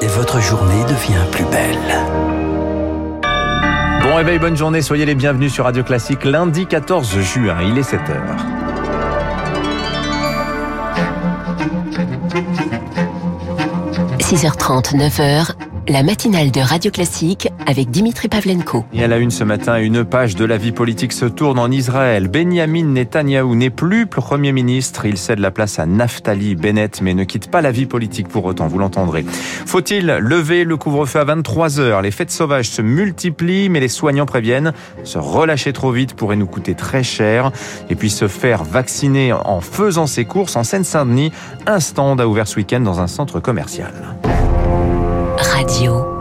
et votre journée devient plus belle. Bon réveil, bonne journée, soyez les bienvenus sur Radio Classique lundi 14 juin, il est 7h. – 6h30, 9h, la matinale de Radio Classique avec Dimitri Pavlenko. Et à la une ce matin, une page de la vie politique se tourne en Israël. Benjamin Netanyahou n'est plus Premier ministre. Il cède la place à Naftali Bennett, mais ne quitte pas la vie politique pour autant, vous l'entendrez. Faut-il lever le couvre-feu à 23 heures? Les fêtes sauvages se multiplient, mais les soignants préviennent. Se relâcher trop vite pourrait nous coûter très cher. Et puis se faire vacciner en faisant ses courses en Seine-Saint-Denis. Un stand a ouvert ce week-end dans un centre commercial. Radio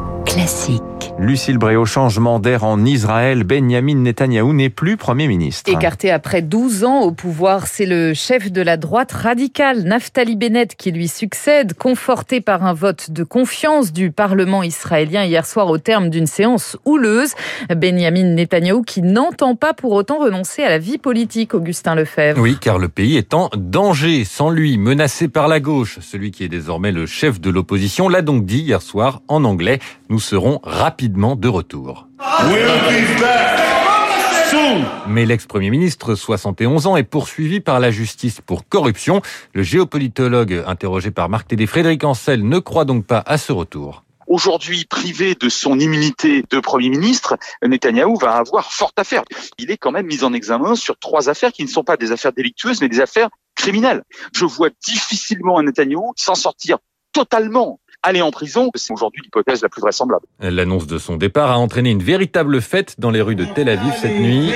classique. Lucille Bréau, changement d'air en Israël. Benjamin Netanyahou n'est plus Premier ministre. Écarté après 12 ans au pouvoir, c'est le chef de la droite radicale, Naftali Bennett, qui lui succède, conforté par un vote de confiance du Parlement israélien hier soir au terme d'une séance houleuse. Benjamin Netanyahou qui n'entend pas pour autant renoncer à la vie politique, Augustin Lefebvre. Oui, car le pays est en danger. Sans lui, menacé par la gauche, celui qui est désormais le chef de l'opposition l'a donc dit hier soir en anglais. Nous serons rapidement de retour. Mais l'ex-premier ministre, 71 ans, est poursuivi par la justice pour corruption. Le géopolitologue interrogé par Marc Tédé, Frédéric Ancel, ne croit donc pas à ce retour. Aujourd'hui, privé de son immunité de Premier ministre, Netanyahou va avoir forte affaire. Il est quand même mis en examen sur trois affaires qui ne sont pas des affaires délictueuses, mais des affaires criminelles. Je vois difficilement un Netanyahou s'en sortir totalement aller en prison. C'est aujourd'hui l'hypothèse la plus vraisemblable. L'annonce de son départ a entraîné une véritable fête dans les rues de Tel Aviv cette nuit.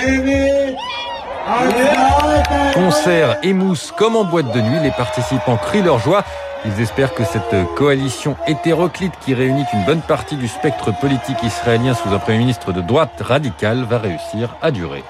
Concert et comme en boîte de nuit, les participants crient leur joie. Ils espèrent que cette coalition hétéroclite qui réunit une bonne partie du spectre politique israélien sous un Premier ministre de droite radicale va réussir à durer.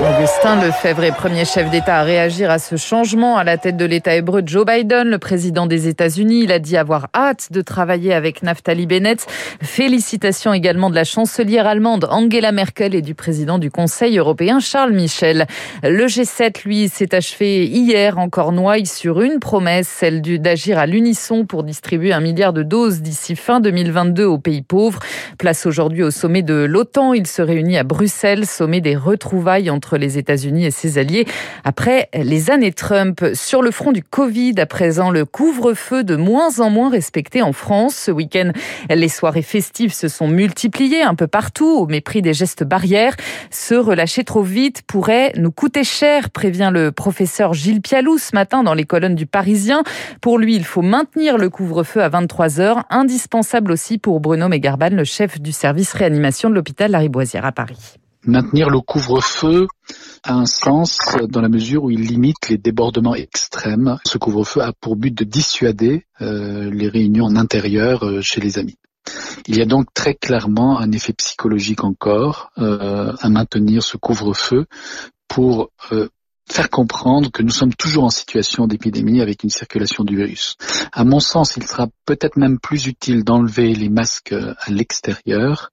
Augustin Lefebvre est premier chef d'État à réagir à ce changement à la tête de l'État hébreu. Joe Biden, le président des États-Unis, il a dit avoir hâte de travailler avec Naftali Bennett. Félicitations également de la chancelière allemande Angela Merkel et du président du Conseil européen Charles Michel. Le G7, lui, s'est achevé hier en Cornouailles sur une promesse, celle d'agir à l'unisson pour distribuer un milliard de doses d'ici fin 2022 aux pays pauvres. Place aujourd'hui au sommet de l'OTAN. Il se réunit à Bruxelles, sommet des retrouvailles entre les États-Unis et ses alliés après les années Trump. Sur le front du Covid, à présent, le couvre-feu de moins en moins respecté en France. Ce week-end, les soirées festives se sont multipliées un peu partout au mépris des gestes barrières. Se relâcher trop vite pourrait nous coûter cher, prévient le professeur Gilles Pialou ce matin dans les colonnes du Parisien. Pour lui, il faut maintenir le couvre-feu à 23 heures, indispensable aussi pour Bruno Mégarban, le chef du service réanimation de l'hôpital Lariboisière à Paris maintenir le couvre-feu a un sens dans la mesure où il limite les débordements extrêmes. Ce couvre-feu a pour but de dissuader euh, les réunions en intérieur euh, chez les amis. Il y a donc très clairement un effet psychologique encore euh, à maintenir ce couvre-feu pour faire comprendre que nous sommes toujours en situation d'épidémie avec une circulation du virus. À mon sens, il sera peut-être même plus utile d'enlever les masques à l'extérieur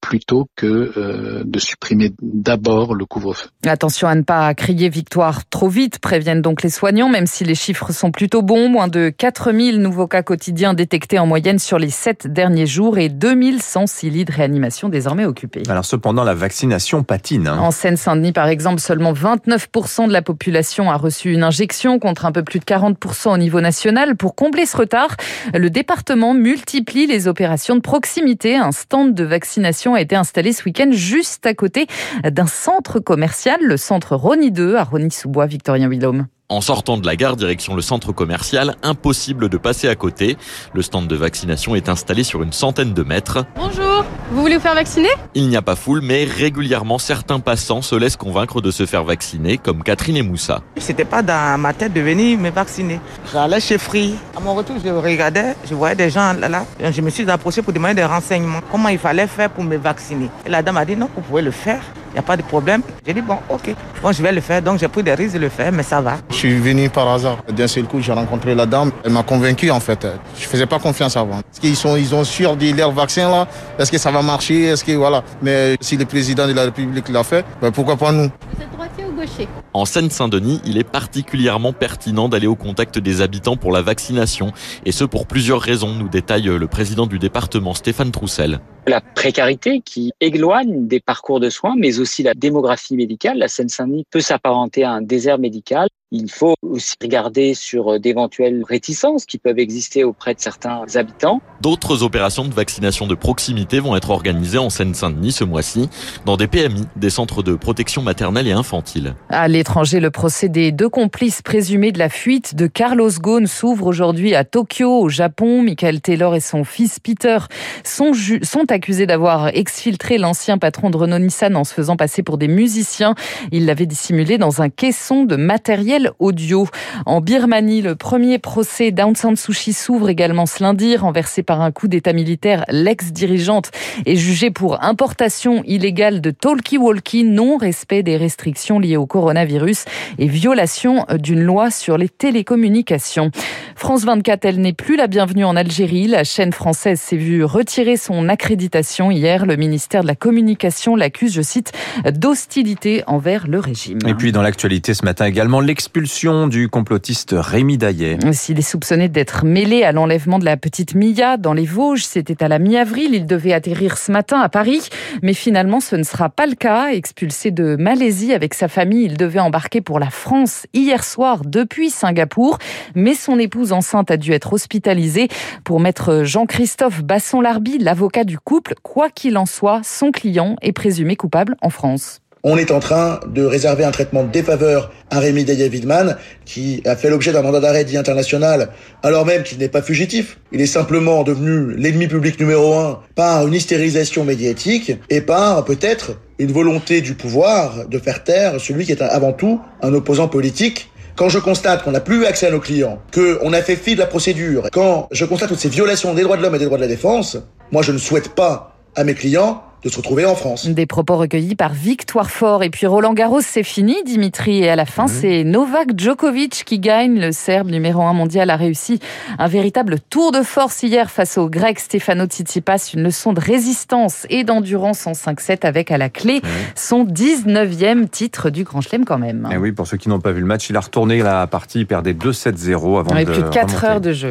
plutôt que euh, de supprimer d'abord le couvre-feu. Attention à ne pas crier victoire trop vite, préviennent donc les soignants, même si les chiffres sont plutôt bons. Moins de 4000 nouveaux cas quotidiens détectés en moyenne sur les 7 derniers jours et 2106 lits de réanimation désormais occupés. Alors cependant, la vaccination patine. Hein. En Seine-Saint-Denis, par exemple, seulement 29% de la population a reçu une injection contre un peu plus de 40% au niveau national. Pour combler ce retard, le département multiplie les opérations de proximité. Un stand de vaccination a été installé ce week-end juste à côté d'un centre commercial, le centre Rony 2 à Rony-sous-Bois, Victorien Willaume. En sortant de la gare direction le centre commercial, impossible de passer à côté. Le stand de vaccination est installé sur une centaine de mètres. Bonjour, vous voulez vous faire vacciner? Il n'y a pas foule, mais régulièrement certains passants se laissent convaincre de se faire vacciner, comme Catherine et Moussa. C'était pas dans ma tête de venir me vacciner. J'allais chez Free. À mon retour, je regardais, je voyais des gens là, là. Je me suis approché pour demander des renseignements. Comment il fallait faire pour me vacciner? Et la dame a dit non, vous pouvez le faire il n'y a pas de problème. J'ai dit, bon, ok, bon, je vais le faire. Donc, j'ai pris des risques de le faire, mais ça va. Je suis venu par hasard. D'un seul coup, j'ai rencontré la dame. Elle m'a convaincu, en fait. Je faisais pas confiance avant. Est-ce qu'ils sont, ils ont sûr de leur vaccin, là Est-ce que ça va marcher? Est-ce que, voilà. Mais si le président de la République l'a fait, ben pourquoi pas nous? Vous êtes droitier ou accrocher. En Seine-Saint-Denis, il est particulièrement pertinent d'aller au contact des habitants pour la vaccination, et ce pour plusieurs raisons, nous détaille le président du département Stéphane Troussel. La précarité qui éloigne des parcours de soins, mais aussi la démographie médicale. La Seine-Saint-Denis peut s'apparenter à un désert médical. Il faut aussi regarder sur d'éventuelles réticences qui peuvent exister auprès de certains habitants. D'autres opérations de vaccination de proximité vont être organisées en Seine-Saint-Denis ce mois-ci dans des PMI, des centres de protection maternelle et infantile. À l'étranger, le procès des deux complices présumés de la fuite de Carlos Ghosn s'ouvre aujourd'hui à Tokyo, au Japon. Michael Taylor et son fils Peter sont, sont accusés d'avoir exfiltré l'ancien patron de Renault-Nissan en se faisant passer pour des musiciens. Il l'avait dissimulé dans un caisson de matériel audio. En Birmanie, le premier procès d'Aung San Suu Kyi s'ouvre également ce lundi. Renversé par un coup d'état militaire, l'ex-dirigeante est jugée pour importation illégale de talkie-walkie, non-respect des restrictions liées au coronavirus et violation d'une loi sur les télécommunications. France 24, elle n'est plus la bienvenue en Algérie. La chaîne française s'est vue retirer son accréditation hier. Le ministère de la Communication l'accuse, je cite, d'hostilité envers le régime. Et puis dans l'actualité ce matin également, l'expulsion du complotiste Rémi Daillet. S'il est soupçonné d'être mêlé à l'enlèvement de la petite Mia dans les Vosges, c'était à la mi-avril. Il devait atterrir ce matin à Paris, mais finalement ce ne sera pas le cas. Expulsé de Malaisie avec sa famille, il devait embarquer pour la France hier soir depuis Singapour, mais son épouse enceinte a dû être hospitalisée. Pour maître Jean-Christophe Basson-Larby, l'avocat du couple, quoi qu'il en soit, son client est présumé coupable en France. On est en train de réserver un traitement de défaveur à Rémi Daillet-Widman, qui a fait l'objet d'un mandat d'arrêt dit international, alors même qu'il n'est pas fugitif. Il est simplement devenu l'ennemi public numéro un par une hystérisation médiatique et par peut-être une volonté du pouvoir de faire taire celui qui est avant tout un opposant politique quand je constate qu'on n'a plus accès à nos clients, qu'on a fait fi de la procédure, quand je constate toutes ces violations des droits de l'homme et des droits de la défense, moi je ne souhaite pas à mes clients de se retrouver en France. Des propos recueillis par Victoire Fort. Et puis Roland Garros, c'est fini, Dimitri. Et à la fin, mmh. c'est Novak Djokovic qui gagne. Le Serbe numéro un mondial a réussi un véritable tour de force hier face au Grec Stefano Tsitsipas. Une leçon de résistance et d'endurance en 5-7 avec à la clé son 19e titre du Grand Chelem quand même. Et oui, pour ceux qui n'ont pas vu le match, il a retourné la partie, il perdait 2-7-0 avant de plus de 4 heures de jeu.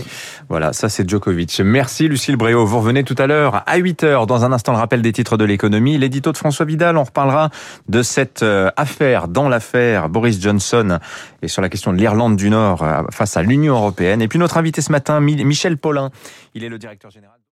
Voilà, ça c'est Djokovic. Merci Lucille Bréau. Vous revenez tout à l'heure à 8h. Dans un instant, le rappel des titres de l'économie. L'édito de François Vidal, on reparlera de cette euh, affaire dans l'affaire Boris Johnson et sur la question de l'Irlande du Nord euh, face à l'Union européenne. Et puis notre invité ce matin, Michel Paulin, il est le directeur général